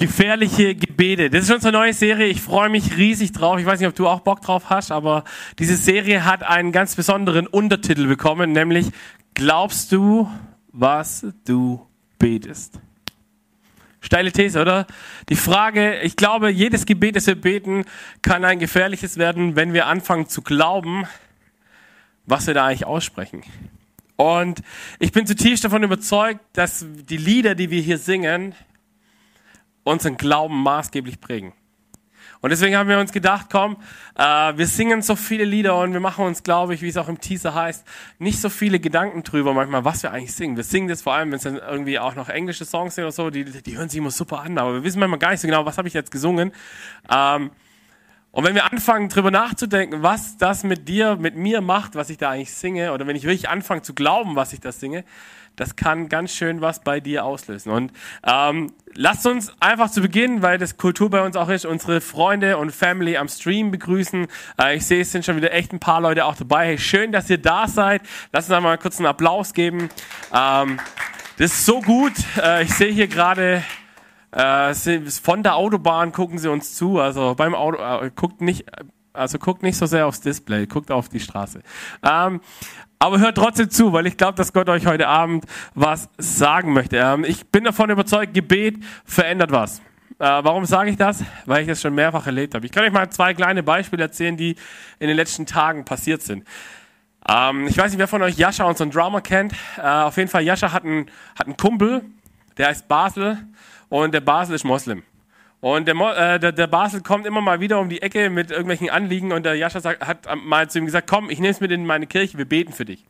Gefährliche Gebete. Das ist unsere neue Serie. Ich freue mich riesig drauf. Ich weiß nicht, ob du auch Bock drauf hast, aber diese Serie hat einen ganz besonderen Untertitel bekommen, nämlich Glaubst du, was du betest? Steile These, oder? Die Frage, ich glaube, jedes Gebet, das wir beten, kann ein gefährliches werden, wenn wir anfangen zu glauben, was wir da eigentlich aussprechen. Und ich bin zutiefst davon überzeugt, dass die Lieder, die wir hier singen, unseren Glauben maßgeblich prägen. Und deswegen haben wir uns gedacht, komm, äh, wir singen so viele Lieder und wir machen uns, glaube ich, wie es auch im Teaser heißt, nicht so viele Gedanken drüber manchmal, was wir eigentlich singen. Wir singen das vor allem, wenn es dann irgendwie auch noch englische Songs sind oder so, die, die hören sich immer super an, aber wir wissen manchmal gar nicht so genau, was habe ich jetzt gesungen. Ähm, und wenn wir anfangen, drüber nachzudenken, was das mit dir, mit mir macht, was ich da eigentlich singe, oder wenn ich wirklich anfange zu glauben, was ich da singe, das kann ganz schön was bei dir auslösen. Und ähm, lasst uns einfach zu Beginn, weil das Kultur bei uns auch ist, unsere Freunde und Family am Stream begrüßen. Äh, ich sehe, es sind schon wieder echt ein paar Leute auch dabei. Hey, schön, dass ihr da seid. Lasst uns einmal kurz einen Applaus geben. Ähm, das ist so gut. Äh, ich sehe hier gerade äh, von der Autobahn gucken sie uns zu. Also beim Auto äh, guckt nicht, also guckt nicht so sehr aufs Display, guckt auf die Straße. Ähm, aber hört trotzdem zu, weil ich glaube, dass Gott euch heute Abend was sagen möchte. Ähm, ich bin davon überzeugt, Gebet verändert was. Äh, warum sage ich das? Weil ich das schon mehrfach erlebt habe. Ich kann euch mal zwei kleine Beispiele erzählen, die in den letzten Tagen passiert sind. Ähm, ich weiß nicht, wer von euch Jascha, unseren Drama, kennt. Äh, auf jeden Fall, Jascha hat einen, hat einen Kumpel, der heißt Basel und der Basel ist Moslem. Und der, äh, der, der, Basel kommt immer mal wieder um die Ecke mit irgendwelchen Anliegen und der Jascha sagt, hat mal zu ihm gesagt, komm, ich nehme es mit in meine Kirche, wir beten für dich.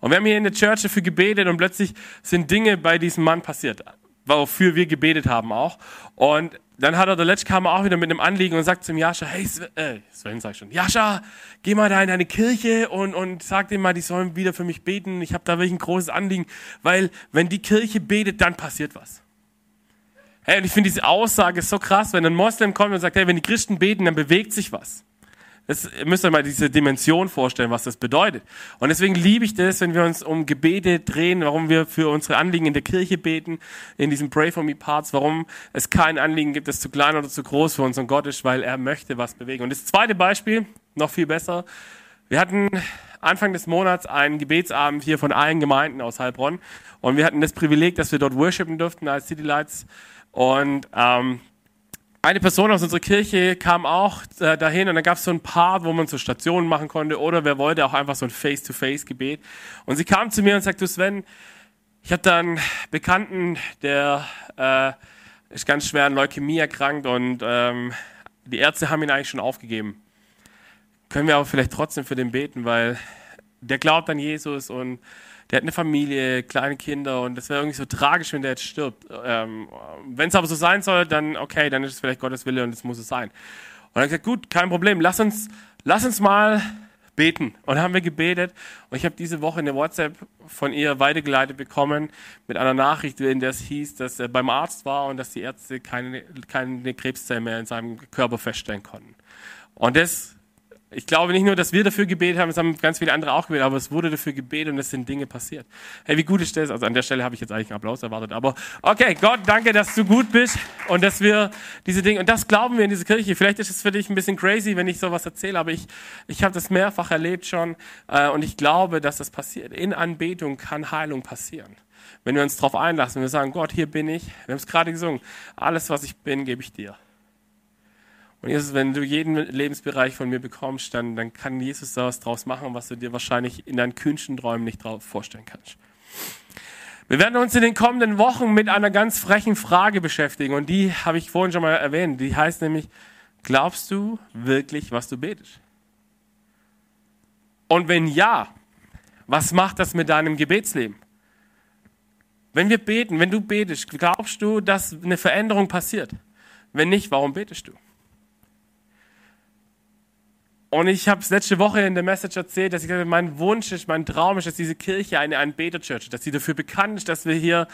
Und wir haben hier in der Church dafür gebetet und plötzlich sind Dinge bei diesem Mann passiert, wofür wir gebetet haben auch. Und dann hat er, der Letsch kam auch wieder mit einem Anliegen und sagt zum Jascha, hey Sven, äh, Sven ich schon, Jascha, geh mal da in deine Kirche und, und sag dem mal, die sollen wieder für mich beten. Ich habe da wirklich ein großes Anliegen, weil wenn die Kirche betet, dann passiert was. Hey, und ich finde diese Aussage so krass, wenn ein Moslem kommt und sagt, hey, wenn die Christen beten, dann bewegt sich was. Das, ihr müsst euch mal diese Dimension vorstellen, was das bedeutet. Und deswegen liebe ich das, wenn wir uns um Gebete drehen, warum wir für unsere Anliegen in der Kirche beten, in diesen Pray for Me Parts, warum es kein Anliegen gibt, das zu klein oder zu groß für unseren Gott ist, weil er möchte was bewegen. Und das zweite Beispiel, noch viel besser. Wir hatten Anfang des Monats einen Gebetsabend hier von allen Gemeinden aus Heilbronn. Und wir hatten das Privileg, dass wir dort worshipen durften als City Lights und ähm, eine Person aus unserer Kirche kam auch äh, dahin und da gab es so ein Part, wo man so Stationen machen konnte oder wer wollte auch einfach so ein Face-to-Face-Gebet. Und sie kam zu mir und sagte, du Sven, ich habe da einen Bekannten, der äh, ist ganz schwer an Leukämie erkrankt und ähm, die Ärzte haben ihn eigentlich schon aufgegeben. Können wir aber vielleicht trotzdem für den beten, weil der glaubt an Jesus und der hat eine Familie, kleine Kinder und das wäre irgendwie so tragisch, wenn der jetzt stirbt. Ähm, wenn es aber so sein soll, dann okay, dann ist es vielleicht Gottes Wille und es muss es sein. Und er hat gesagt, gut, kein Problem, lass uns, lass uns mal beten. Und haben wir gebetet und ich habe diese Woche eine WhatsApp von ihr weitergeleitet bekommen mit einer Nachricht, in der es hieß, dass er beim Arzt war und dass die Ärzte keine, keine Krebszellen mehr in seinem Körper feststellen konnten. Und das ich glaube nicht nur, dass wir dafür gebetet haben, es haben ganz viele andere auch gebetet, aber es wurde dafür gebetet und es sind Dinge passiert. Hey, wie gut ist das? Also an der Stelle habe ich jetzt eigentlich einen Applaus erwartet, aber okay, Gott, danke, dass du gut bist und dass wir diese Dinge, und das glauben wir in dieser Kirche. Vielleicht ist es für dich ein bisschen crazy, wenn ich sowas erzähle, aber ich, ich habe das mehrfach erlebt schon äh, und ich glaube, dass das passiert. In Anbetung kann Heilung passieren. Wenn wir uns darauf einlassen, wenn wir sagen, Gott, hier bin ich, wir haben es gerade gesungen, alles, was ich bin, gebe ich dir. Und Jesus, wenn du jeden Lebensbereich von mir bekommst, dann, dann kann Jesus da was draus machen, was du dir wahrscheinlich in deinen kühnsten Träumen nicht drauf vorstellen kannst. Wir werden uns in den kommenden Wochen mit einer ganz frechen Frage beschäftigen und die habe ich vorhin schon mal erwähnt. Die heißt nämlich, glaubst du wirklich, was du betest? Und wenn ja, was macht das mit deinem Gebetsleben? Wenn wir beten, wenn du betest, glaubst du, dass eine Veränderung passiert? Wenn nicht, warum betest du? Und ich habe es letzte Woche in der Message erzählt, dass ich gesagt habe, mein Wunsch ist, mein Traum ist, dass diese Kirche eine Anbeter-Church ist, dass sie dafür bekannt ist, dass wir hier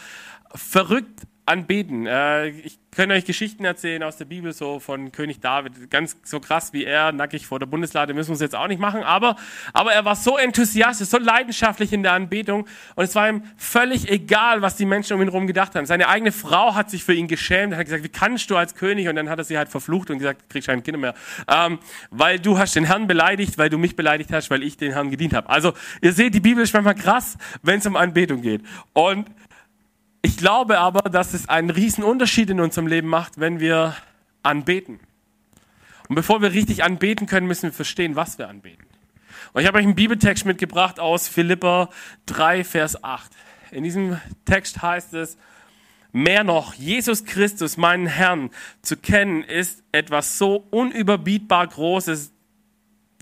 verrückt Anbeten. Äh, ich könnte euch Geschichten erzählen aus der Bibel, so von König David. Ganz so krass wie er, nackig vor der Bundeslade, müssen wir es jetzt auch nicht machen. Aber, aber er war so enthusiastisch, so leidenschaftlich in der Anbetung. Und es war ihm völlig egal, was die Menschen um ihn herum gedacht haben. Seine eigene Frau hat sich für ihn geschämt hat gesagt, wie kannst du als König? Und dann hat er sie halt verflucht und gesagt, kriegst keine Kinder mehr. Ähm, weil du hast den Herrn beleidigt, weil du mich beleidigt hast, weil ich den Herrn gedient habe. Also ihr seht, die Bibel ist manchmal krass, wenn es um Anbetung geht. Und ich glaube aber, dass es einen riesen Unterschied in unserem Leben macht, wenn wir anbeten. Und bevor wir richtig anbeten können, müssen wir verstehen, was wir anbeten. Und ich habe euch einen Bibeltext mitgebracht aus Philippa 3, Vers 8. In diesem Text heißt es, mehr noch, Jesus Christus, meinen Herrn, zu kennen, ist etwas so unüberbietbar Großes,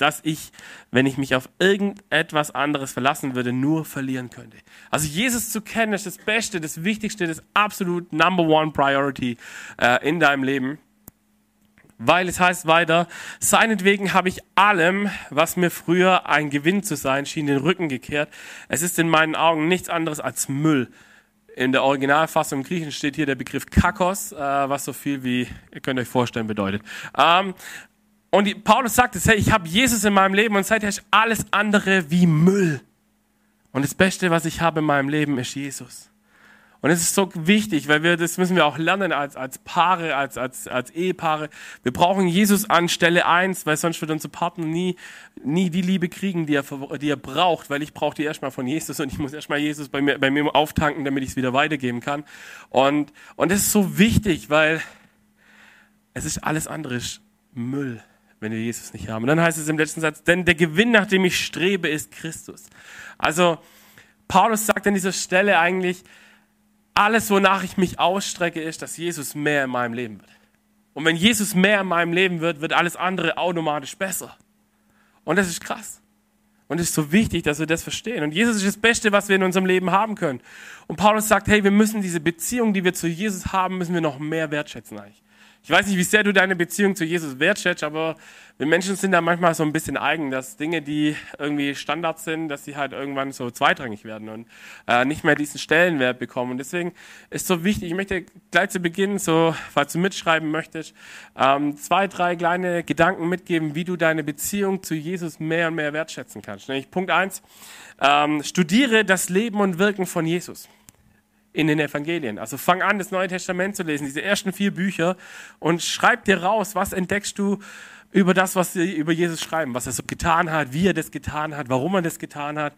dass ich, wenn ich mich auf irgendetwas anderes verlassen würde, nur verlieren könnte. Also Jesus zu kennen ist das Beste, das Wichtigste, das absolut Number One Priority äh, in deinem Leben. Weil es heißt weiter, seinetwegen habe ich allem, was mir früher ein Gewinn zu sein schien, den Rücken gekehrt. Es ist in meinen Augen nichts anderes als Müll. In der Originalfassung im Griechen steht hier der Begriff Kakos, äh, was so viel wie, ihr könnt euch vorstellen, bedeutet. Ähm, und die, Paulus sagt es, hey, ich habe Jesus in meinem Leben und seither ist alles andere wie Müll. Und das Beste, was ich habe in meinem Leben, ist Jesus. Und es ist so wichtig, weil wir, das müssen wir auch lernen als, als Paare, als, als, als Ehepaare. Wir brauchen Jesus an Stelle eins, weil sonst wird unser Partner nie, nie die Liebe kriegen, die er, die er braucht, weil ich brauche die erstmal von Jesus und ich muss erstmal Jesus bei mir, bei mir auftanken, damit ich es wieder weitergeben kann. Und, und das ist so wichtig, weil es ist alles andere Müll wenn wir Jesus nicht haben. Und dann heißt es im letzten Satz, denn der Gewinn, nach dem ich strebe, ist Christus. Also Paulus sagt an dieser Stelle eigentlich, alles, wonach ich mich ausstrecke, ist, dass Jesus mehr in meinem Leben wird. Und wenn Jesus mehr in meinem Leben wird, wird alles andere automatisch besser. Und das ist krass. Und es ist so wichtig, dass wir das verstehen. Und Jesus ist das Beste, was wir in unserem Leben haben können. Und Paulus sagt, hey, wir müssen diese Beziehung, die wir zu Jesus haben, müssen wir noch mehr wertschätzen eigentlich. Ich weiß nicht, wie sehr du deine Beziehung zu Jesus wertschätzt, aber wir Menschen sind da manchmal so ein bisschen eigen, dass Dinge, die irgendwie Standard sind, dass sie halt irgendwann so zweitrangig werden und äh, nicht mehr diesen Stellenwert bekommen. Und deswegen ist so wichtig, ich möchte gleich zu Beginn, so, falls du mitschreiben möchtest, ähm, zwei, drei kleine Gedanken mitgeben, wie du deine Beziehung zu Jesus mehr und mehr wertschätzen kannst. Nämlich Punkt eins, ähm, studiere das Leben und Wirken von Jesus in den Evangelien. Also fang an, das Neue Testament zu lesen, diese ersten vier Bücher und schreib dir raus, was entdeckst du über das, was sie über Jesus schreiben, was er so getan hat, wie er das getan hat, warum er das getan hat.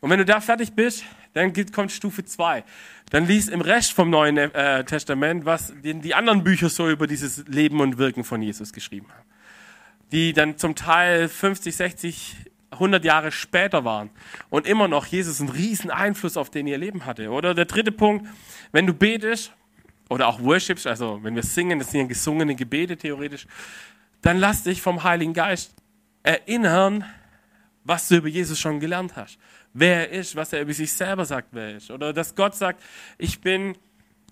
Und wenn du da fertig bist, dann kommt Stufe zwei. Dann lies im Rest vom Neuen äh, Testament, was die anderen Bücher so über dieses Leben und Wirken von Jesus geschrieben haben. Die dann zum Teil 50, 60 100 Jahre später waren und immer noch Jesus einen riesen Einfluss auf den ihr Leben hatte. Oder der dritte Punkt, wenn du betest oder auch worshipst, also wenn wir singen, das sind ja gesungene Gebete theoretisch, dann lass dich vom Heiligen Geist erinnern, was du über Jesus schon gelernt hast. Wer er ist, was er über sich selber sagt, wer er ist. Oder dass Gott sagt, ich bin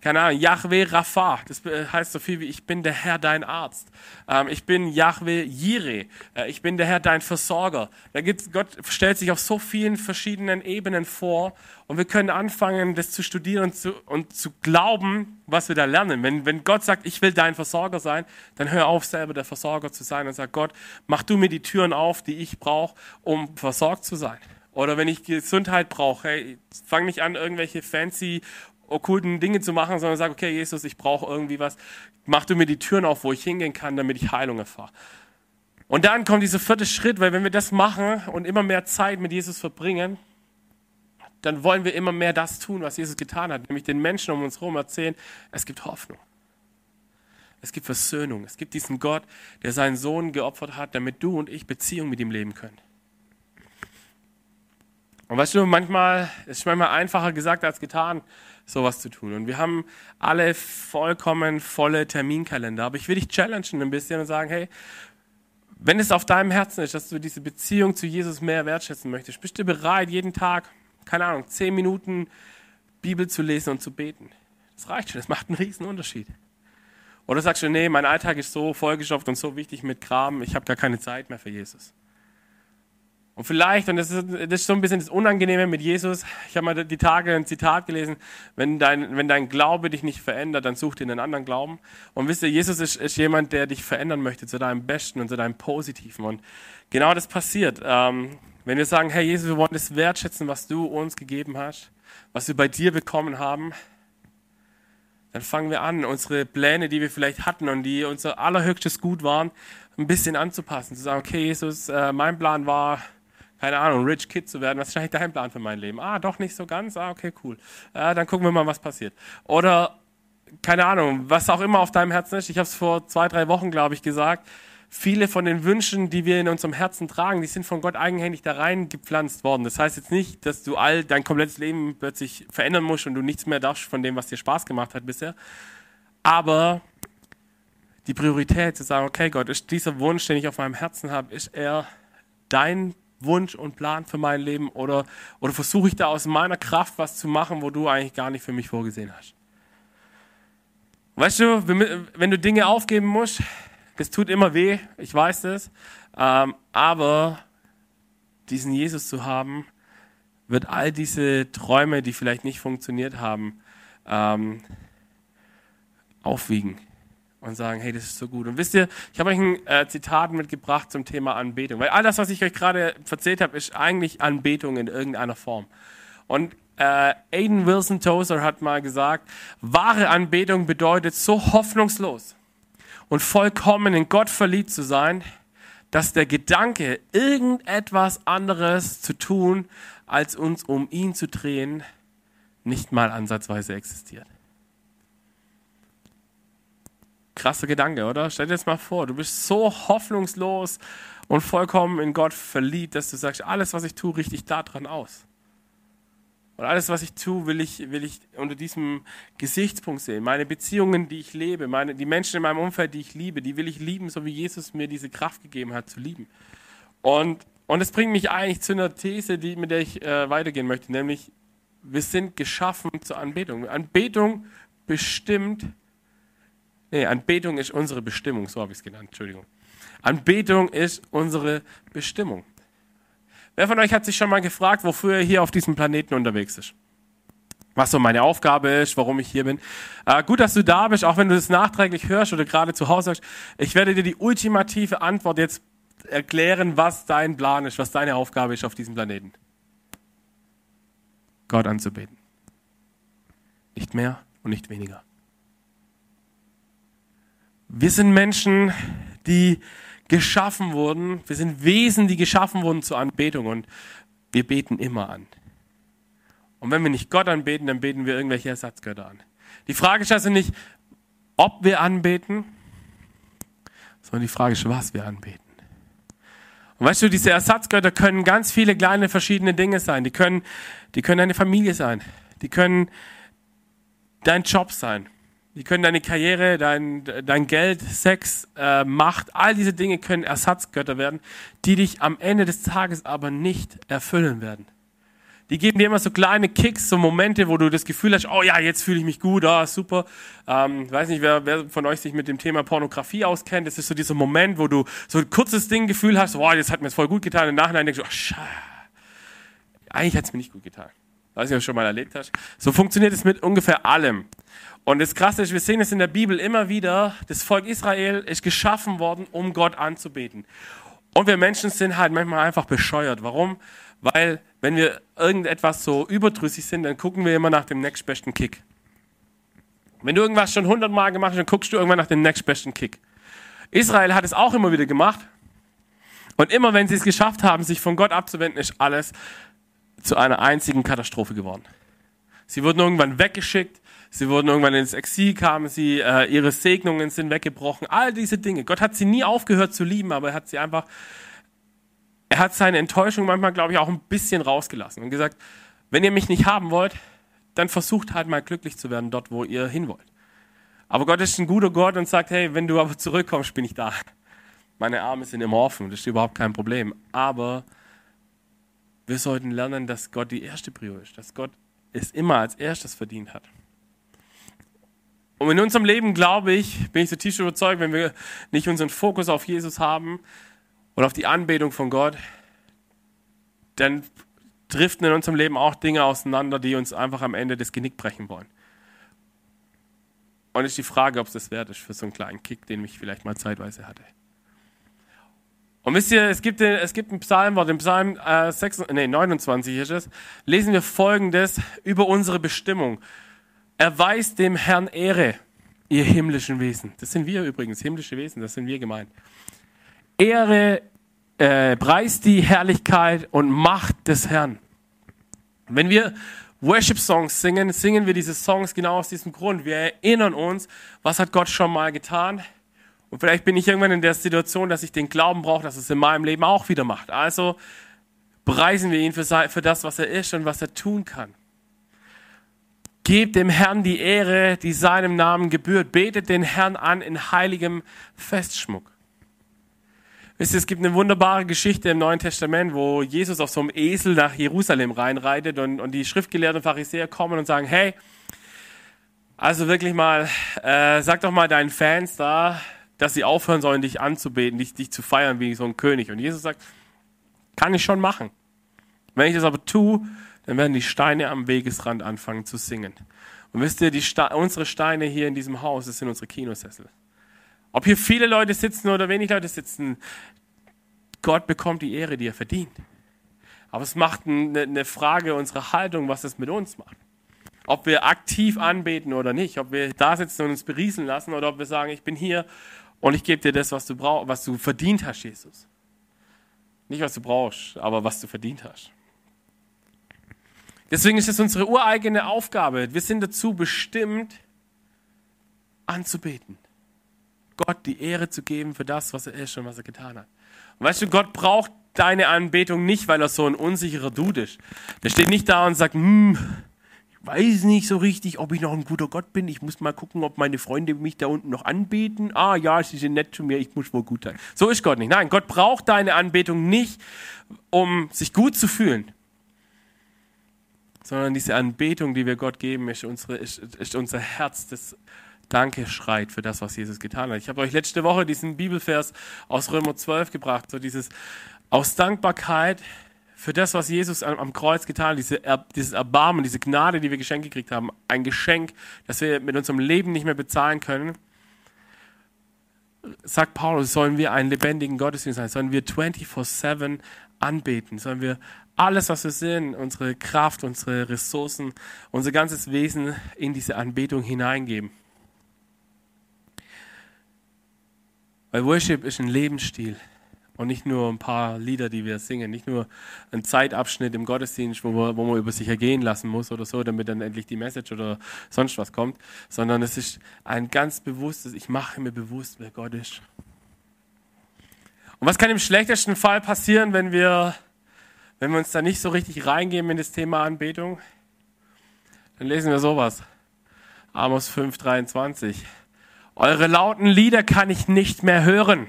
keine Ahnung, Yahweh Rapha, das heißt so viel wie ich bin der Herr dein Arzt. Ähm, ich bin Yahweh Jireh, äh, ich bin der Herr dein Versorger. Da gibt's, Gott stellt sich auf so vielen verschiedenen Ebenen vor und wir können anfangen, das zu studieren und zu, und zu glauben, was wir da lernen. Wenn, wenn Gott sagt, ich will dein Versorger sein, dann hör auf, selber der Versorger zu sein und sag Gott, mach du mir die Türen auf, die ich brauche, um versorgt zu sein. Oder wenn ich Gesundheit brauche, hey, fang nicht an, irgendwelche fancy okkulten Dinge zu machen, sondern sage, okay, Jesus, ich brauche irgendwie was. Mach du mir die Türen auf, wo ich hingehen kann, damit ich Heilung erfahre. Und dann kommt dieser vierte Schritt, weil wenn wir das machen und immer mehr Zeit mit Jesus verbringen, dann wollen wir immer mehr das tun, was Jesus getan hat, nämlich den Menschen um uns herum erzählen, es gibt Hoffnung. Es gibt Versöhnung. Es gibt diesen Gott, der seinen Sohn geopfert hat, damit du und ich Beziehung mit ihm leben können. Und weißt du, manchmal ist manchmal einfacher gesagt als getan, sowas zu tun. Und wir haben alle vollkommen volle Terminkalender. Aber ich will dich challengen ein bisschen und sagen, hey, wenn es auf deinem Herzen ist, dass du diese Beziehung zu Jesus mehr wertschätzen möchtest, bist du bereit, jeden Tag, keine Ahnung, zehn Minuten Bibel zu lesen und zu beten. Das reicht schon, das macht einen riesen Unterschied. Oder sagst du, nee, mein Alltag ist so vollgestopft und so wichtig mit Kram, ich habe gar keine Zeit mehr für Jesus. Und vielleicht, und das ist, das ist so ein bisschen das Unangenehme mit Jesus, ich habe mal die Tage ein Zitat gelesen, wenn dein, wenn dein Glaube dich nicht verändert, dann such dir einen anderen Glauben. Und wisst ihr, Jesus ist, ist jemand, der dich verändern möchte zu deinem Besten und zu deinem Positiven. Und genau das passiert. Ähm, wenn wir sagen, hey Jesus, wir wollen das wertschätzen, was du uns gegeben hast, was wir bei dir bekommen haben, dann fangen wir an, unsere Pläne, die wir vielleicht hatten und die unser allerhöchstes Gut waren, ein bisschen anzupassen. Zu sagen, okay, Jesus, äh, mein Plan war, keine Ahnung, Rich Kid zu werden. Was ist eigentlich dein Plan für mein Leben? Ah, doch nicht so ganz. Ah, okay, cool. Äh, dann gucken wir mal, was passiert. Oder, keine Ahnung, was auch immer auf deinem Herzen ist. Ich habe es vor zwei, drei Wochen, glaube ich, gesagt. Viele von den Wünschen, die wir in unserem Herzen tragen, die sind von Gott eigenhändig da reingepflanzt worden. Das heißt jetzt nicht, dass du all dein komplettes Leben plötzlich verändern musst und du nichts mehr darfst von dem, was dir Spaß gemacht hat bisher. Aber die Priorität zu sagen, okay Gott, ist dieser Wunsch, den ich auf meinem Herzen habe, ist er dein Wunsch und Plan für mein Leben oder, oder versuche ich da aus meiner Kraft was zu machen, wo du eigentlich gar nicht für mich vorgesehen hast? Weißt du, wenn du Dinge aufgeben musst, das tut immer weh, ich weiß das, ähm, aber diesen Jesus zu haben, wird all diese Träume, die vielleicht nicht funktioniert haben, ähm, aufwiegen und sagen, hey, das ist so gut. Und wisst ihr, ich habe euch ein äh, Zitat mitgebracht zum Thema Anbetung, weil all das, was ich euch gerade erzählt habe, ist eigentlich Anbetung in irgendeiner Form. Und äh, Aiden Wilson Tozer hat mal gesagt, wahre Anbetung bedeutet so hoffnungslos und vollkommen in Gott verliebt zu sein, dass der Gedanke, irgendetwas anderes zu tun, als uns um ihn zu drehen, nicht mal ansatzweise existiert. Krasser Gedanke, oder? Stell dir das mal vor, du bist so hoffnungslos und vollkommen in Gott verliebt, dass du sagst, alles, was ich tue, richte ich daran aus. Und alles, was ich tue, will ich, will ich unter diesem Gesichtspunkt sehen. Meine Beziehungen, die ich lebe, meine, die Menschen in meinem Umfeld, die ich liebe, die will ich lieben, so wie Jesus mir diese Kraft gegeben hat, zu lieben. Und, und das bringt mich eigentlich zu einer These, die, mit der ich äh, weitergehen möchte, nämlich, wir sind geschaffen zur Anbetung. Anbetung bestimmt Nee, Anbetung ist unsere Bestimmung, so habe ich es genannt, Entschuldigung. Anbetung ist unsere Bestimmung. Wer von euch hat sich schon mal gefragt, wofür er hier auf diesem Planeten unterwegs ist? Was so meine Aufgabe ist, warum ich hier bin. Äh, gut, dass du da bist, auch wenn du das nachträglich hörst oder gerade zu Hause sagst. Ich werde dir die ultimative Antwort jetzt erklären, was dein Plan ist, was deine Aufgabe ist auf diesem Planeten. Gott anzubeten. Nicht mehr und nicht weniger. Wir sind Menschen, die geschaffen wurden. Wir sind Wesen, die geschaffen wurden zur Anbetung und wir beten immer an. Und wenn wir nicht Gott anbeten, dann beten wir irgendwelche Ersatzgötter an. Die Frage ist also nicht, ob wir anbeten, sondern die Frage ist, was wir anbeten. Und weißt du, diese Ersatzgötter können ganz viele kleine verschiedene Dinge sein. Die können, die können deine Familie sein. Die können dein Job sein. Die können deine Karriere, dein, dein Geld, Sex, äh, Macht, all diese Dinge können Ersatzgötter werden, die dich am Ende des Tages aber nicht erfüllen werden. Die geben dir immer so kleine Kicks, so Momente, wo du das Gefühl hast, oh ja, jetzt fühle ich mich gut, ah, super. Ähm, weiß nicht, wer, wer von euch sich mit dem Thema Pornografie auskennt. Das ist so dieser Moment, wo du so ein kurzes Ding Gefühl hast, oh, das hat mir jetzt voll gut getan. Im Nachhinein denkst du, oh, scheiße. Eigentlich hat es mir nicht gut getan. Weiß nicht, ob du schon mal erlebt hast. So funktioniert es mit ungefähr allem. Und das Krasse ist, wir sehen es in der Bibel immer wieder, das Volk Israel ist geschaffen worden, um Gott anzubeten. Und wir Menschen sind halt manchmal einfach bescheuert. Warum? Weil, wenn wir irgendetwas so überdrüssig sind, dann gucken wir immer nach dem nächstbesten Kick. Wenn du irgendwas schon hundertmal gemacht hast, dann guckst du irgendwann nach dem nächstbesten Kick. Israel hat es auch immer wieder gemacht. Und immer wenn sie es geschafft haben, sich von Gott abzuwenden, ist alles zu einer einzigen Katastrophe geworden. Sie wurden irgendwann weggeschickt, sie wurden irgendwann ins Exil, kamen sie, äh, ihre Segnungen sind weggebrochen, all diese Dinge. Gott hat sie nie aufgehört zu lieben, aber er hat sie einfach, er hat seine Enttäuschung manchmal, glaube ich, auch ein bisschen rausgelassen und gesagt, wenn ihr mich nicht haben wollt, dann versucht halt mal glücklich zu werden dort, wo ihr hin wollt. Aber Gott ist ein guter Gott und sagt, hey, wenn du aber zurückkommst, bin ich da. Meine Arme sind immer offen, das ist überhaupt kein Problem. Aber wir sollten lernen, dass Gott die erste Prio ist, dass Gott es immer als erstes verdient hat. Und in unserem Leben, glaube ich, bin ich so tief überzeugt, wenn wir nicht unseren Fokus auf Jesus haben und auf die Anbetung von Gott, dann driften in unserem Leben auch Dinge auseinander, die uns einfach am Ende das Genick brechen wollen. Und ist die Frage, ob es das wert ist für so einen kleinen Kick, den ich vielleicht mal zeitweise hatte. Und wisst ihr, es gibt, es gibt ein Psalmwort, im Psalm äh, 6, nee, 29 ist es, lesen wir folgendes über unsere Bestimmung. Erweist dem Herrn Ehre, ihr himmlischen Wesen. Das sind wir übrigens, himmlische Wesen, das sind wir gemeint. Ehre, äh, preist die Herrlichkeit und Macht des Herrn. Wenn wir Worship-Songs singen, singen wir diese Songs genau aus diesem Grund. Wir erinnern uns, was hat Gott schon mal getan. Und vielleicht bin ich irgendwann in der Situation, dass ich den Glauben brauche, dass es in meinem Leben auch wieder macht. Also preisen wir ihn für, für das, was er ist und was er tun kann. Gebt dem Herrn die Ehre, die seinem Namen gebührt. Betet den Herrn an in heiligem Festschmuck. Wisst ihr, es gibt eine wunderbare Geschichte im Neuen Testament, wo Jesus auf so einem Esel nach Jerusalem reinreitet und, und die schriftgelehrten Pharisäer kommen und sagen, hey, also wirklich mal, äh, sag doch mal deinen Fans da, dass sie aufhören sollen, dich anzubeten, dich, dich zu feiern wie so ein König. Und Jesus sagt, kann ich schon machen. Wenn ich das aber tue, dann werden die Steine am Wegesrand anfangen zu singen. Und wisst ihr, Ste unsere Steine hier in diesem Haus, das sind unsere Kinosessel. Ob hier viele Leute sitzen oder wenig Leute sitzen, Gott bekommt die Ehre, die er verdient. Aber es macht eine Frage unserer Haltung, was es mit uns macht. Ob wir aktiv anbeten oder nicht, ob wir da sitzen und uns berieseln lassen oder ob wir sagen, ich bin hier und ich gebe dir das, was du brauchst, was du verdient hast, Jesus. Nicht was du brauchst, aber was du verdient hast. Deswegen ist es unsere ureigene Aufgabe. Wir sind dazu bestimmt, anzubeten. Gott die Ehre zu geben für das, was er ist und was er getan hat. Und weißt du, Gott braucht deine Anbetung nicht, weil er so ein unsicherer Dude ist. Der steht nicht da und sagt, hm, ich weiß nicht so richtig, ob ich noch ein guter Gott bin. Ich muss mal gucken, ob meine Freunde mich da unten noch anbeten. Ah ja, sie sind nett zu mir, ich muss wohl gut sein. So ist Gott nicht. Nein, Gott braucht deine Anbetung nicht, um sich gut zu fühlen. Sondern diese Anbetung, die wir Gott geben, ist, unsere, ist, ist unser Herz, das Danke schreit für das, was Jesus getan hat. Ich habe euch letzte Woche diesen Bibelvers aus Römer 12 gebracht, so dieses aus Dankbarkeit für das, was Jesus am, am Kreuz getan hat, diese, dieses Erbarmen, diese Gnade, die wir geschenkt gekriegt haben, ein Geschenk, das wir mit unserem Leben nicht mehr bezahlen können, sagt Paulus, sollen wir einen lebendigen Gottesdienst sein, sollen wir 24-7 anbeten, sollen wir alles, was wir sind, unsere Kraft, unsere Ressourcen, unser ganzes Wesen in diese Anbetung hineingeben. Weil Worship ist ein Lebensstil und nicht nur ein paar Lieder, die wir singen, nicht nur ein Zeitabschnitt im Gottesdienst, wo man, wo man über sich ergehen lassen muss oder so, damit dann endlich die Message oder sonst was kommt, sondern es ist ein ganz bewusstes, ich mache mir bewusst, wer Gott ist. Und was kann im schlechtesten Fall passieren, wenn wir, wenn wir uns da nicht so richtig reingeben in das Thema Anbetung? Dann lesen wir sowas. Amos 5, 23. Eure lauten Lieder kann ich nicht mehr hören.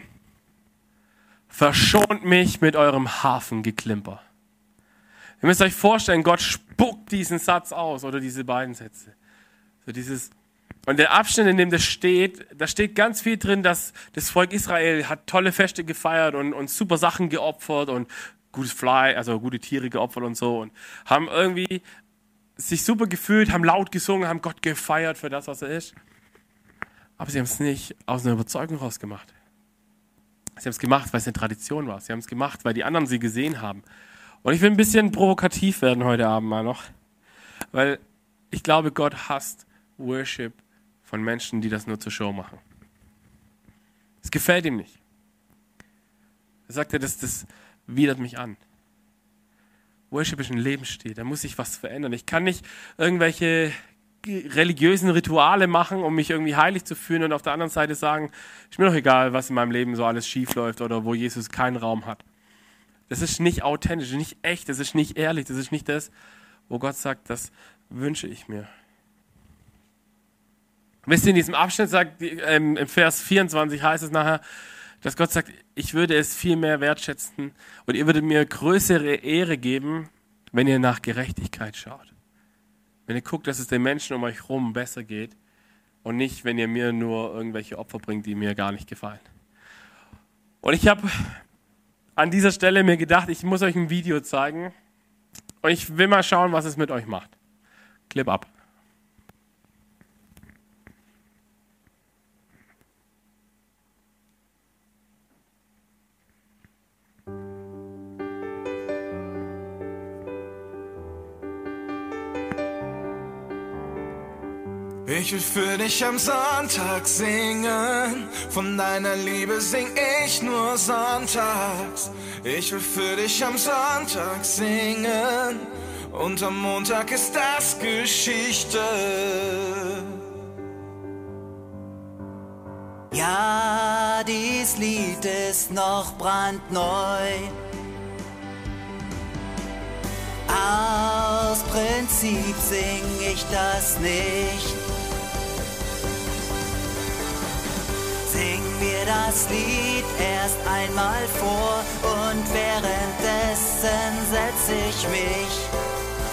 Verschont mich mit eurem Hafengeklimper. Ihr müsst euch vorstellen, Gott spuckt diesen Satz aus oder diese beiden Sätze. So dieses, und der Abschnitt, in dem das steht, da steht ganz viel drin, dass das Volk Israel hat tolle Feste gefeiert und, und super Sachen geopfert und gutes Fly, also gute Tiere geopfert und so und haben irgendwie sich super gefühlt, haben laut gesungen, haben Gott gefeiert für das, was er ist. Aber sie haben es nicht aus einer Überzeugung raus gemacht. Sie haben es gemacht, weil es eine Tradition war. Sie haben es gemacht, weil die anderen sie gesehen haben. Und ich will ein bisschen provokativ werden heute Abend mal noch, weil ich glaube, Gott hasst Worship von Menschen, die das nur zur Show machen. Es gefällt ihm nicht. Er sagt, das, das widert mich an. Worship ist ein Lebensstil, da muss sich was verändern. Ich kann nicht irgendwelche religiösen Rituale machen, um mich irgendwie heilig zu fühlen und auf der anderen Seite sagen, ist mir doch egal, was in meinem Leben so alles schief läuft oder wo Jesus keinen Raum hat. Das ist nicht authentisch, nicht echt, das ist nicht ehrlich, das ist nicht das, wo Gott sagt, das wünsche ich mir. Wisst ihr, in diesem Abschnitt sagt, ähm, im Vers 24 heißt es nachher, dass Gott sagt, ich würde es viel mehr wertschätzen und ihr würdet mir größere Ehre geben, wenn ihr nach Gerechtigkeit schaut. Wenn ihr guckt, dass es den Menschen um euch herum besser geht und nicht, wenn ihr mir nur irgendwelche Opfer bringt, die mir gar nicht gefallen. Und ich habe an dieser Stelle mir gedacht, ich muss euch ein Video zeigen. Und ich will mal schauen, was es mit euch macht. Clip ab. Ich will für dich am Sonntag singen, von deiner Liebe sing ich nur sonntags. Ich will für dich am Sonntag singen, und am Montag ist das Geschichte. Ja, dies Lied ist noch brandneu. Aus Prinzip sing ich das nicht. Das Lied erst einmal vor und währenddessen setz ich mich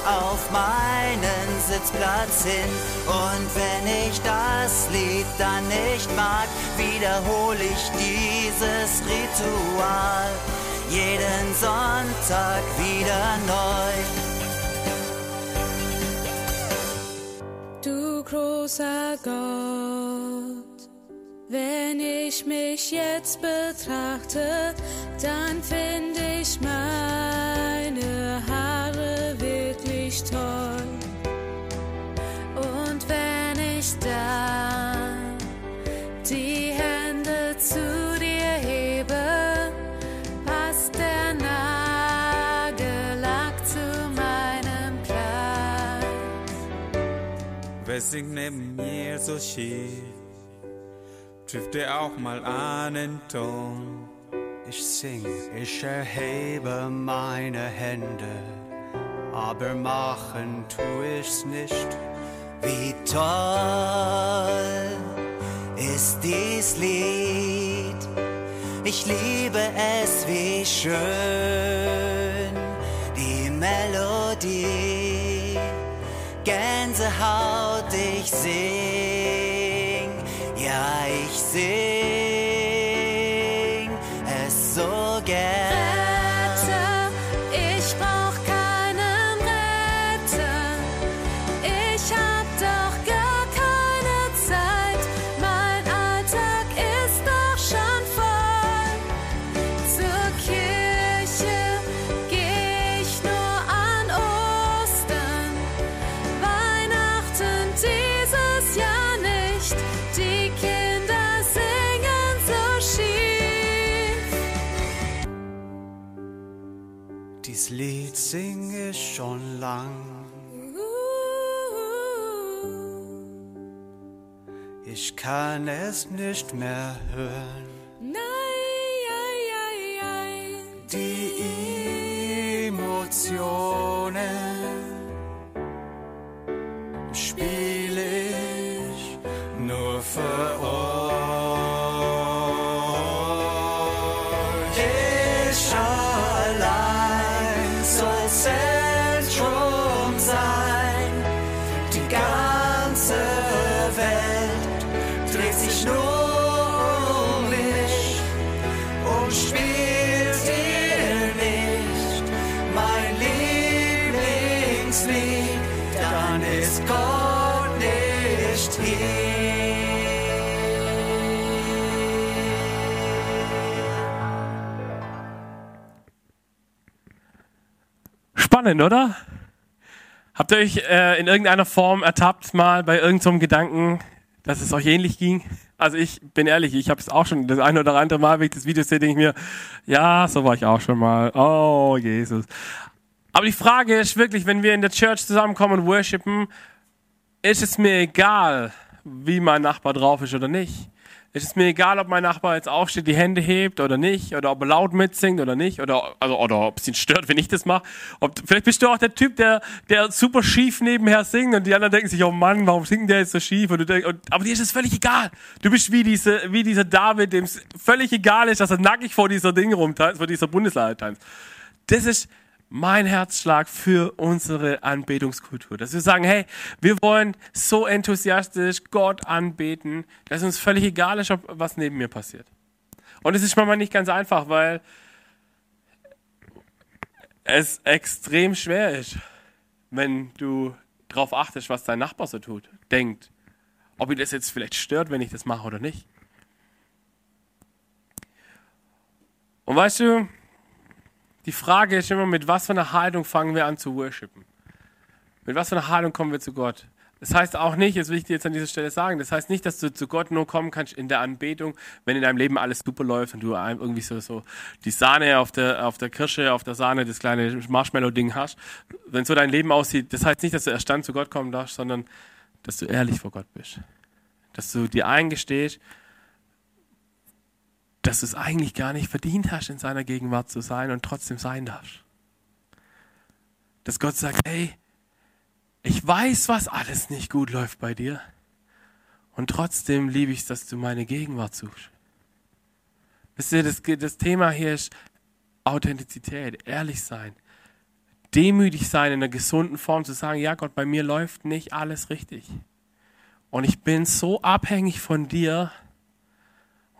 auf meinen Sitzplatz hin. Und wenn ich das Lied dann nicht mag, wiederhole ich dieses Ritual jeden Sonntag wieder neu. Du großer Gott, wenn ich mich jetzt betrachte, dann finde ich meine Haare wirklich toll. Und wenn ich dann die Hände zu dir hebe, passt der Nagellack zu meinem Kleid. Wer singt neben mir so schief? Trifft er auch mal einen Ton? Ich sing, ich erhebe meine Hände, aber machen tu ich's nicht. Wie toll ist dies Lied. Ich liebe es, wie schön die Melodie. Gänsehaut, ich sing, ja, ich sing Ich kann es nicht mehr hören. Die Emotionen Spannend, oder? Habt ihr euch äh, in irgendeiner Form ertappt mal bei irgendeinem so Gedanken, dass es euch ähnlich ging? Also ich bin ehrlich, ich habe es auch schon das eine oder andere Mal, wenn ich das Video sehe, denke ich mir, ja, so war ich auch schon mal. Oh, Jesus. Aber die Frage ist wirklich, wenn wir in der Church zusammenkommen und worshipen, ist es mir egal, wie mein Nachbar drauf ist oder nicht. Es ist mir egal, ob mein Nachbar jetzt aufsteht, die Hände hebt oder nicht, oder ob er laut mitsingt oder nicht, oder, also, oder ob es ihn stört, wenn ich das mache. Ob, vielleicht bist du auch der Typ, der, der super schief nebenher singt und die anderen denken sich, oh Mann, warum singt der jetzt so schief? Und du denkst, und, aber dir ist es völlig egal. Du bist wie, diese, wie dieser David, dem es völlig egal ist, dass er nackig vor dieser Ding rumtanzt, vor dieser Bundeslade tanzt. Das ist mein Herzschlag für unsere Anbetungskultur. Dass wir sagen, hey, wir wollen so enthusiastisch Gott anbeten, dass uns völlig egal ist, ob was neben mir passiert. Und es ist manchmal nicht ganz einfach, weil es extrem schwer ist, wenn du darauf achtest, was dein Nachbar so tut, denkt, ob ihn das jetzt vielleicht stört, wenn ich das mache oder nicht. Und weißt du, die Frage ist immer, mit was für einer Haltung fangen wir an zu worshipen? Mit was für einer Haltung kommen wir zu Gott? Das heißt auch nicht, das will ich dir jetzt an dieser Stelle sagen, das heißt nicht, dass du zu Gott nur kommen kannst in der Anbetung, wenn in deinem Leben alles super läuft und du irgendwie so, so die Sahne auf der, auf der Kirsche, auf der Sahne, das kleine Marshmallow-Ding hast. Wenn so dein Leben aussieht, das heißt nicht, dass du erst dann zu Gott kommen darfst, sondern dass du ehrlich vor Gott bist. Dass du dir eingestehst, dass du es eigentlich gar nicht verdient hast, in seiner Gegenwart zu sein und trotzdem sein darfst. Dass Gott sagt, hey, ich weiß, was alles nicht gut läuft bei dir. Und trotzdem liebe ich es, dass du meine Gegenwart suchst. Wisst ihr, das, das Thema hier ist Authentizität, ehrlich sein, demütig sein in einer gesunden Form, zu sagen, ja Gott, bei mir läuft nicht alles richtig. Und ich bin so abhängig von dir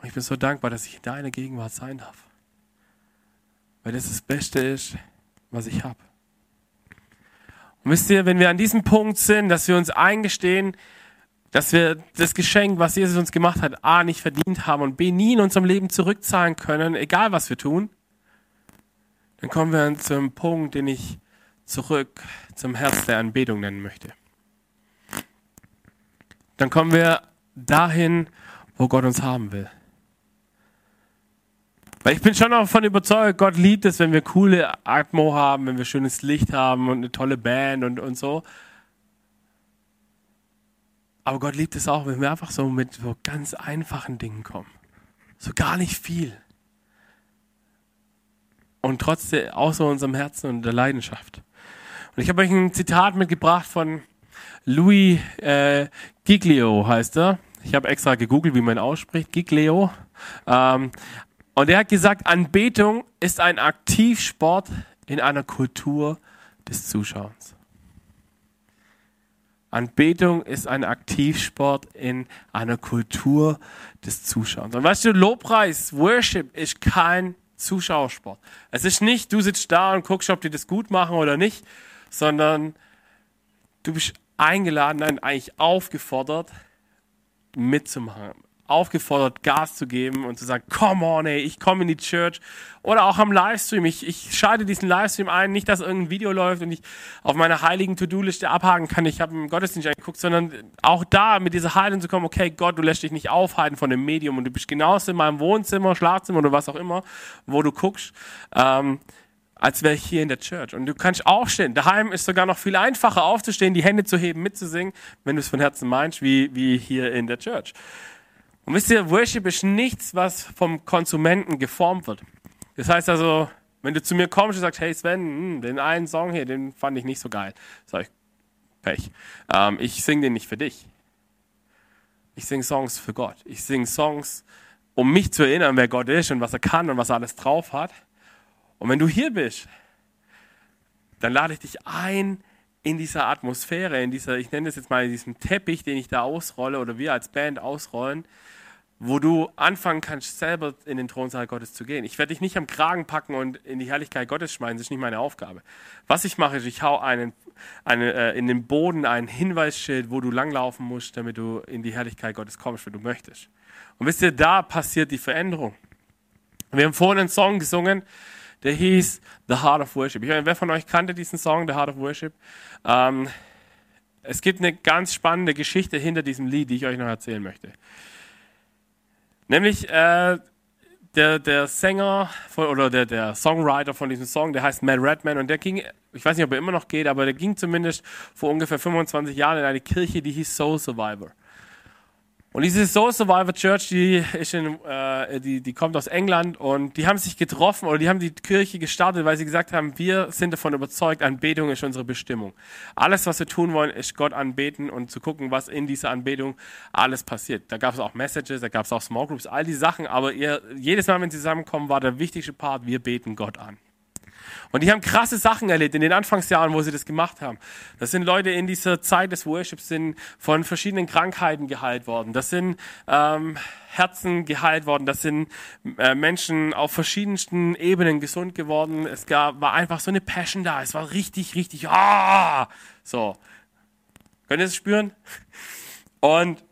und ich bin so dankbar, dass ich in deiner Gegenwart sein darf. Weil das das Beste ist, was ich habe. Und wisst ihr, wenn wir an diesem Punkt sind, dass wir uns eingestehen, dass wir das Geschenk, was Jesus uns gemacht hat, A, nicht verdient haben und B, nie in unserem Leben zurückzahlen können, egal was wir tun, dann kommen wir zu einem Punkt, den ich zurück zum Herz der Anbetung nennen möchte. Dann kommen wir dahin, wo Gott uns haben will. Weil ich bin schon davon überzeugt, Gott liebt es, wenn wir coole Atmo haben, wenn wir schönes Licht haben und eine tolle Band und, und so. Aber Gott liebt es auch, wenn wir einfach so mit so ganz einfachen Dingen kommen. So gar nicht viel. Und trotzdem außer unserem Herzen und der Leidenschaft. Und ich habe euch ein Zitat mitgebracht von Louis äh, Giglio, heißt er. Ich habe extra gegoogelt, wie man ausspricht. Giglio. Ähm, und er hat gesagt, Anbetung ist ein Aktivsport in einer Kultur des Zuschauens. Anbetung ist ein Aktivsport in einer Kultur des Zuschauens. Und weißt du, Lobpreis, Worship ist kein Zuschauersport. Es ist nicht, du sitzt da und guckst, ob die das gut machen oder nicht, sondern du bist eingeladen, nein, eigentlich aufgefordert, mitzumachen aufgefordert, Gas zu geben und zu sagen, come on, ey, ich komme in die Church. Oder auch am Livestream. Ich, ich schalte diesen Livestream ein, nicht, dass irgendein Video läuft und ich auf meiner heiligen To-Do-Liste abhaken kann. Ich habe im Gottesdienst angeguckt, sondern auch da mit dieser Haltung zu kommen, okay, Gott, du lässt dich nicht aufhalten von dem Medium und du bist genauso in meinem Wohnzimmer, Schlafzimmer oder was auch immer, wo du guckst. Ähm, als wäre ich hier in der Church. Und du kannst aufstehen. Daheim ist sogar noch viel einfacher aufzustehen, die Hände zu heben, mitzusingen, wenn du es von Herzen meinst, wie, wie hier in der Church. Und wisst ihr, Worship ist nichts, was vom Konsumenten geformt wird. Das heißt also, wenn du zu mir kommst und sagst, hey Sven, hm, den einen Song hier, den fand ich nicht so geil, sag ich, Pech. Ähm, ich singe den nicht für dich. Ich singe Songs für Gott. Ich singe Songs, um mich zu erinnern, wer Gott ist und was er kann und was er alles drauf hat. Und wenn du hier bist, dann lade ich dich ein, in dieser Atmosphäre, in dieser, ich nenne das jetzt mal, in diesem Teppich, den ich da ausrolle oder wir als Band ausrollen, wo du anfangen kannst, selber in den Thronsaal Gottes zu gehen. Ich werde dich nicht am Kragen packen und in die Herrlichkeit Gottes schmeißen, das ist nicht meine Aufgabe. Was ich mache, ist, ich hau einen, eine, äh, in den Boden ein Hinweisschild, wo du langlaufen musst, damit du in die Herrlichkeit Gottes kommst, wenn du möchtest. Und wisst ihr, da passiert die Veränderung. Wir haben vorhin einen Song gesungen, der hieß The Heart of Worship. Ich meine, wer von euch kannte diesen Song, The Heart of Worship? Ähm, es gibt eine ganz spannende Geschichte hinter diesem Lied, die ich euch noch erzählen möchte. Nämlich äh, der, der Sänger von, oder der, der Songwriter von diesem Song, der heißt Matt Redman und der ging, ich weiß nicht, ob er immer noch geht, aber der ging zumindest vor ungefähr 25 Jahren in eine Kirche, die hieß Soul Survivor. Und diese Soul Survivor Church, die, ist in, äh, die, die kommt aus England und die haben sich getroffen oder die haben die Kirche gestartet, weil sie gesagt haben, wir sind davon überzeugt, Anbetung ist unsere Bestimmung. Alles, was wir tun wollen, ist Gott anbeten und zu gucken, was in dieser Anbetung alles passiert. Da gab es auch Messages, da gab es auch Small Groups, all die Sachen, aber ihr, jedes Mal, wenn sie zusammenkommen, war der wichtigste Part, wir beten Gott an. Und die haben krasse Sachen erlebt in den Anfangsjahren, wo sie das gemacht haben. Das sind Leute in dieser Zeit des Worships sind von verschiedenen Krankheiten geheilt worden. Das sind ähm, Herzen geheilt worden. Das sind äh, Menschen auf verschiedensten Ebenen gesund geworden. Es gab, war einfach so eine Passion da. Es war richtig, richtig, ah, so. Könnt ihr es spüren? Und,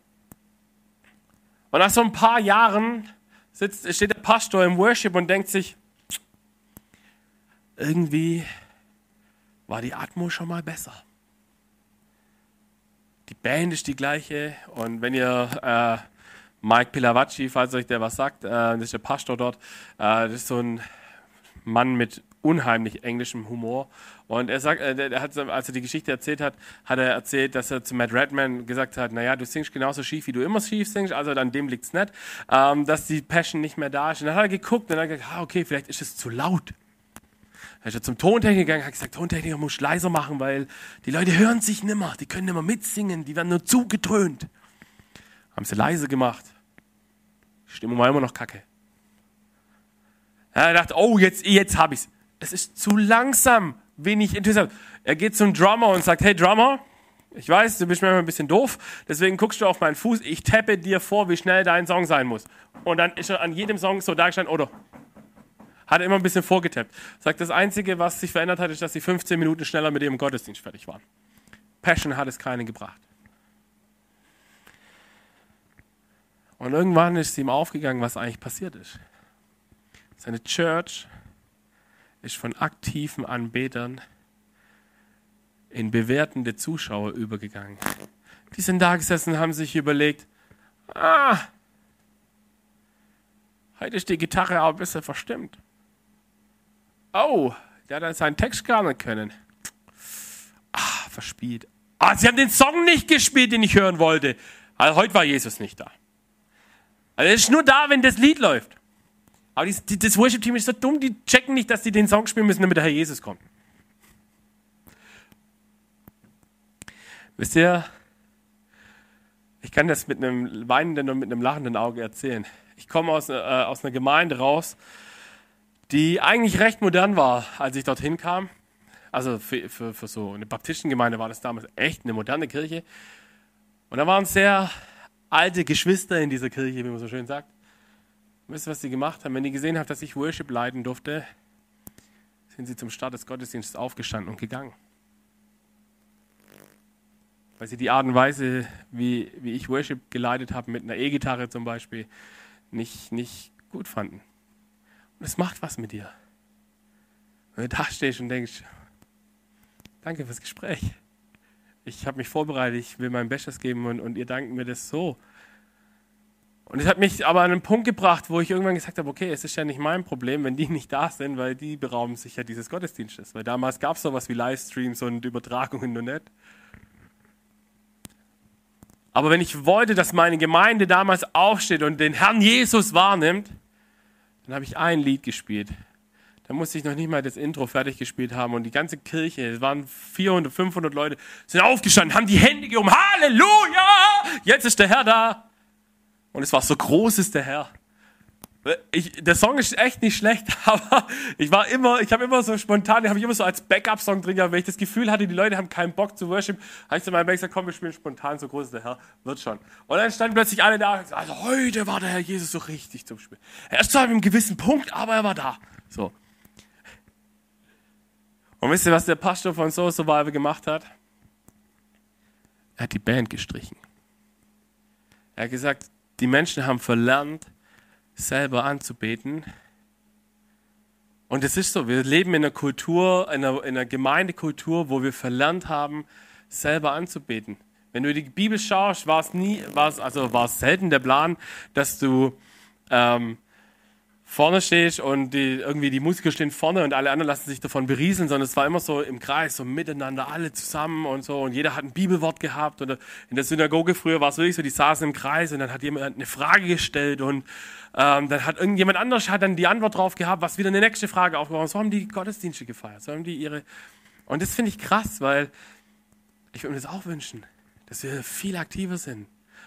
und nach so ein paar Jahren sitzt, steht der Pastor im Worship und denkt sich, irgendwie war die Atmo schon mal besser. Die Band ist die gleiche und wenn ihr äh, Mike Pilavacci, falls euch der was sagt, äh, das ist der Pastor dort, äh, das ist so ein Mann mit unheimlich englischem Humor und er sagt, äh, er hat, als er die Geschichte erzählt hat, hat er erzählt, dass er zu Matt Redman gesagt hat, naja, du singst genauso schief, wie du immer schief singst, also an dem liegt's nicht, ähm, dass die Passion nicht mehr da ist. Und dann hat er geguckt und dann hat er gesagt, ah, okay, vielleicht ist es zu laut. Dann ist er zum Tontechniker gegangen, hat gesagt, Tontechniker muss leiser machen, weil die Leute hören sich nimmer, die können nimmer mitsingen, die werden nur zugetönt. Haben sie leise gemacht. Die Stimmung war immer noch kacke. Er dachte, oh, jetzt, jetzt hab ich's. Es ist zu langsam, wenig interessiert. Er geht zum Drummer und sagt, hey Drummer, ich weiß, du bist mir immer ein bisschen doof, deswegen guckst du auf meinen Fuß, ich tappe dir vor, wie schnell dein Song sein muss. Und dann ist er an jedem Song so dargestanden, oder hat er immer ein bisschen vorgetappt. Sagt, das Einzige, was sich verändert hat, ist, dass sie 15 Minuten schneller mit ihrem Gottesdienst fertig waren. Passion hat es keinen gebracht. Und irgendwann ist ihm aufgegangen, was eigentlich passiert ist. Seine Church ist von aktiven Anbetern in bewertende Zuschauer übergegangen. Die sind da gesessen haben sich überlegt, ah, heute ist die Gitarre auch ein bisschen verstimmt. Oh, der hat dann seinen Text gar nicht können. Ah, verspielt. Ah, sie haben den Song nicht gespielt, den ich hören wollte. Also heute war Jesus nicht da. Also er ist nur da, wenn das Lied läuft. Aber die, das Worship-Team ist so dumm, die checken nicht, dass sie den Song spielen müssen, damit der Herr Jesus kommt. Wisst ihr, ich kann das mit einem weinenden und mit einem lachenden Auge erzählen. Ich komme aus, äh, aus einer Gemeinde raus, die eigentlich recht modern war, als ich dorthin kam. Also für, für, für so eine Baptistengemeinde war das damals echt eine moderne Kirche. Und da waren sehr alte Geschwister in dieser Kirche, wie man so schön sagt. Und wisst ihr, was sie gemacht haben? Wenn die gesehen haben, dass ich Worship leiten durfte, sind sie zum Start des Gottesdienstes aufgestanden und gegangen. Weil sie die Art und Weise, wie, wie ich Worship geleitet habe, mit einer E-Gitarre zum Beispiel, nicht, nicht gut fanden. Und es macht was mit dir. Wenn du da stehst und denkst, danke fürs Gespräch. Ich habe mich vorbereitet, ich will mein Bestes geben und, und ihr dankt mir das so. Und es hat mich aber an einen Punkt gebracht, wo ich irgendwann gesagt habe, okay, es ist ja nicht mein Problem, wenn die nicht da sind, weil die berauben sich ja dieses Gottesdienstes. Weil damals gab es sowas wie Livestreams und Übertragungen nur nicht. Aber wenn ich wollte, dass meine Gemeinde damals aufsteht und den Herrn Jesus wahrnimmt, dann habe ich ein Lied gespielt. Da musste ich noch nicht mal das Intro fertig gespielt haben und die ganze Kirche, es waren 400, 500 Leute, sind aufgestanden, haben die Hände gehoben, Halleluja! Jetzt ist der Herr da. Und es war so groß ist der Herr. Ich, der Song ist echt nicht schlecht, aber ich war immer, ich habe immer so spontan, habe ich immer so als Backup-Song drin gehabt, wenn ich das Gefühl hatte, die Leute haben keinen Bock zu worship, habe ich zu meinem Band gesagt, komm, wir spielen spontan, so groß ist der Herr, wird schon. Und dann standen plötzlich alle da also heute war der Herr Jesus so richtig zum Spielen. Er ist zwar an einem gewissen Punkt, aber er war da. So. Und wisst ihr, was der Pastor von Soul Survival gemacht hat? Er hat die Band gestrichen. Er hat gesagt, die Menschen haben verlernt, selber anzubeten. Und es ist so, wir leben in einer Kultur, in einer, in einer Gemeindekultur, wo wir verlernt haben, selber anzubeten. Wenn du die Bibel schaust, war es nie, war es, also war es selten der Plan, dass du ähm, vorne stehst und die, irgendwie die Musiker stehen vorne und alle anderen lassen sich davon berieseln, sondern es war immer so im Kreis, so miteinander, alle zusammen und so und jeder hat ein Bibelwort gehabt oder in der Synagoge früher war es wirklich so, die saßen im Kreis und dann hat jemand eine Frage gestellt und ähm, dann hat irgendjemand anders hat dann die Antwort drauf gehabt, was wieder eine nächste Frage aufgebaut. So haben die Gottesdienste gefeiert, so haben die ihre und das finde ich krass, weil ich würde mir das auch wünschen, dass wir viel aktiver sind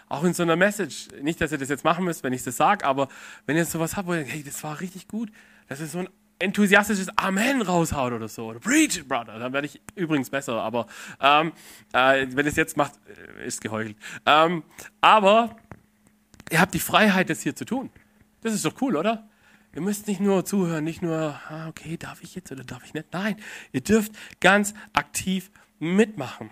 auch in so einer Message, nicht, dass ihr das jetzt machen müsst, wenn ich das sage, aber wenn ihr sowas habt, wo ihr denkt, hey, das war richtig gut, dass wir so ein enthusiastisches Amen raushaut oder so. Oder Preach, Brother. Dann werde ich übrigens besser. Aber ähm, äh, wenn es jetzt macht, äh, ist geheuchelt. Ähm, aber ihr habt die Freiheit, das hier zu tun. Das ist doch cool, oder? Ihr müsst nicht nur zuhören, nicht nur, ah, okay, darf ich jetzt oder darf ich nicht? Nein, ihr dürft ganz aktiv mitmachen.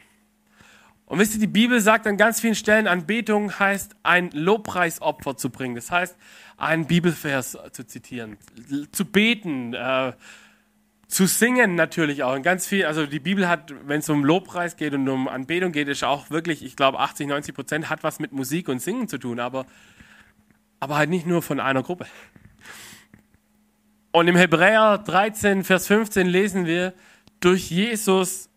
Und wisst ihr, die Bibel sagt an ganz vielen Stellen, Anbetung heißt, ein Lobpreisopfer zu bringen. Das heißt, einen Bibelvers zu zitieren, zu beten, äh, zu singen natürlich auch. Und ganz viel, also die Bibel hat, wenn es um Lobpreis geht und um Anbetung geht, ist auch wirklich, ich glaube, 80, 90 Prozent hat was mit Musik und Singen zu tun, aber, aber halt nicht nur von einer Gruppe. Und im Hebräer 13, Vers 15 lesen wir, durch Jesus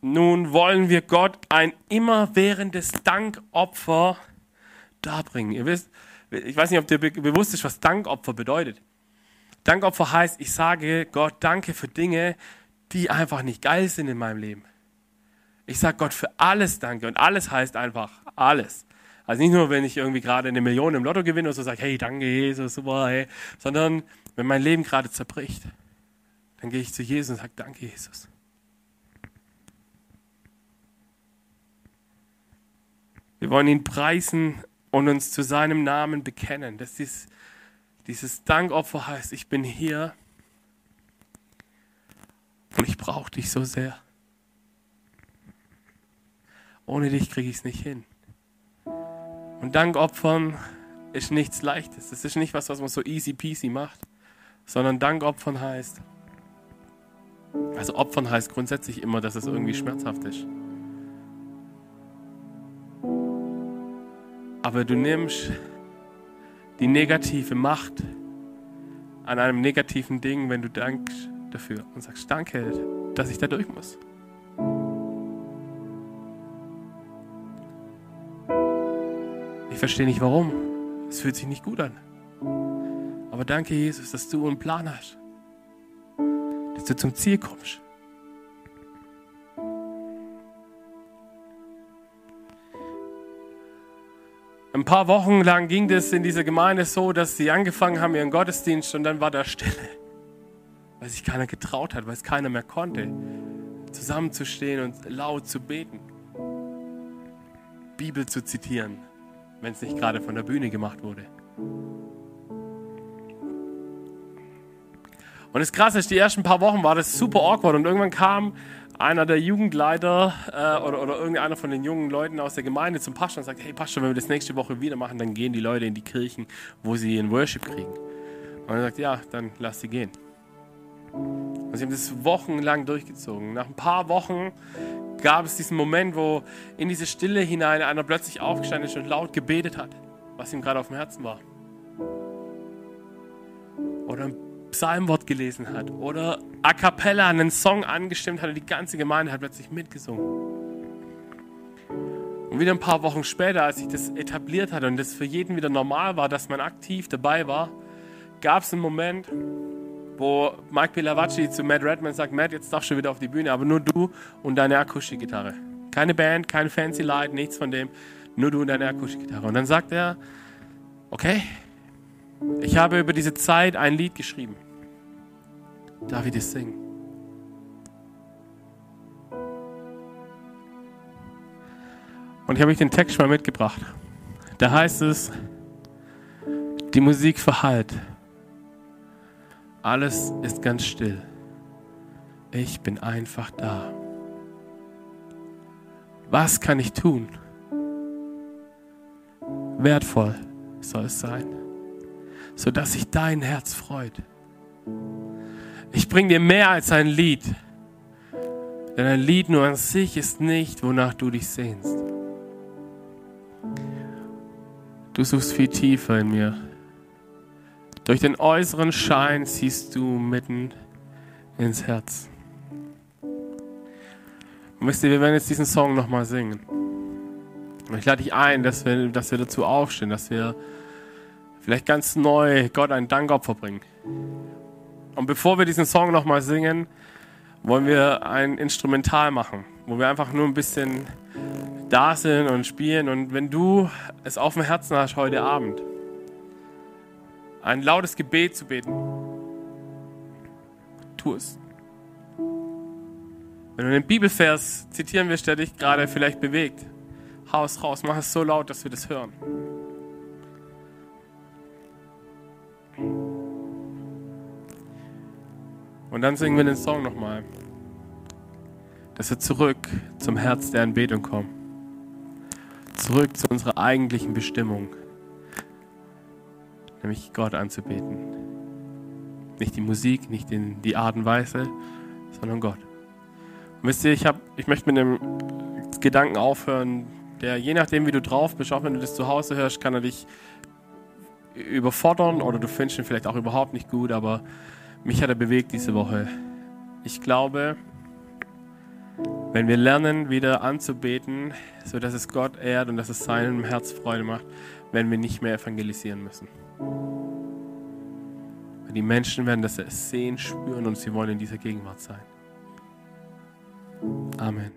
nun wollen wir Gott ein immerwährendes Dankopfer darbringen. Ihr wisst, ich weiß nicht, ob dir bewusst ist, was Dankopfer bedeutet. Dankopfer heißt, ich sage Gott danke für Dinge, die einfach nicht geil sind in meinem Leben. Ich sage Gott für alles danke und alles heißt einfach alles. Also nicht nur, wenn ich irgendwie gerade eine Million im Lotto gewinne und so sage, hey, danke Jesus, super, hey, sondern wenn mein Leben gerade zerbricht, dann gehe ich zu Jesus und sage, danke Jesus. Wir wollen ihn preisen und uns zu seinem Namen bekennen. Dass dies, dieses Dankopfer heißt, ich bin hier und ich brauche dich so sehr. Ohne dich kriege ich es nicht hin. Und Dankopfern ist nichts Leichtes. Das ist nicht was, was man so easy peasy macht, sondern Dankopfern heißt, also Opfern heißt grundsätzlich immer, dass es irgendwie schmerzhaft ist. Aber du nimmst die negative Macht an einem negativen Ding, wenn du dankst dafür und sagst, danke, dass ich da durch muss. Ich verstehe nicht warum. Es fühlt sich nicht gut an. Aber danke, Jesus, dass du einen Plan hast. Dass du zum Ziel kommst. Ein paar Wochen lang ging das in dieser Gemeinde so, dass sie angefangen haben ihren Gottesdienst und dann war da Stille. Weil sich keiner getraut hat, weil es keiner mehr konnte, zusammenzustehen und laut zu beten. Bibel zu zitieren, wenn es nicht gerade von der Bühne gemacht wurde. Und das Krasse ist, die ersten paar Wochen war das super awkward und irgendwann kam einer der Jugendleiter äh, oder, oder irgendeiner von den jungen Leuten aus der Gemeinde zum Pastor und sagt, hey Pastor, wenn wir das nächste Woche wieder machen, dann gehen die Leute in die Kirchen, wo sie ihren Worship kriegen. Und er sagt, ja, dann lass sie gehen. Und sie haben das wochenlang durchgezogen. Nach ein paar Wochen gab es diesen Moment, wo in diese Stille hinein einer plötzlich aufgestanden ist und laut gebetet hat, was ihm gerade auf dem Herzen war. Oder ein Psalmwort gelesen hat oder a cappella einen Song angestimmt hat und die ganze Gemeinde hat plötzlich mitgesungen. Und wieder ein paar Wochen später, als sich das etabliert hat und das für jeden wieder normal war, dass man aktiv dabei war, gab es einen Moment, wo Mike Pilavacci zu Matt Redman sagt, Matt, jetzt darfst du wieder auf die Bühne, aber nur du und deine Akustikgitarre. Keine Band, kein fancy Light, nichts von dem, nur du und deine Akustikgitarre. Und dann sagt er, okay, ich habe über diese Zeit ein Lied geschrieben. Darf ich das singen? Und ich habe euch den Text mal mitgebracht. Da heißt es, die Musik verhallt. Alles ist ganz still. Ich bin einfach da. Was kann ich tun? Wertvoll soll es sein sodass sich dein Herz freut. Ich bringe dir mehr als ein Lied, denn ein Lied nur an sich ist nicht, wonach du dich sehnst. Du suchst viel tiefer in mir. Durch den äußeren Schein ziehst du mitten ins Herz. Und wisst ihr, wir werden jetzt diesen Song nochmal singen. Und ich lade dich ein, dass wir, dass wir dazu aufstehen, dass wir vielleicht ganz neu Gott ein Dankopfer bringen. Und bevor wir diesen Song nochmal singen, wollen wir ein Instrumental machen, wo wir einfach nur ein bisschen da sind und spielen. Und wenn du es auf dem Herzen hast heute Abend, ein lautes Gebet zu beten, tu es. Wenn du den Bibelvers zitieren willst, der dich gerade vielleicht bewegt, hau es raus, mach es so laut, dass wir das hören. Und dann singen wir den Song nochmal. Dass wir zurück zum Herz der Anbetung kommen. Zurück zu unserer eigentlichen Bestimmung. Nämlich Gott anzubeten. Nicht die Musik, nicht in die Art und Weise, sondern Gott. Und wisst ihr, ich, hab, ich möchte mit einem Gedanken aufhören, der je nachdem, wie du drauf bist, auch wenn du das zu Hause hörst, kann er dich überfordern oder du findest ihn vielleicht auch überhaupt nicht gut, aber mich hat er bewegt diese Woche. Ich glaube, wenn wir lernen, wieder anzubeten, so dass es Gott ehrt und dass es seinem Herz Freude macht, werden wir nicht mehr evangelisieren müssen. Die Menschen werden das sehen, spüren und sie wollen in dieser Gegenwart sein. Amen.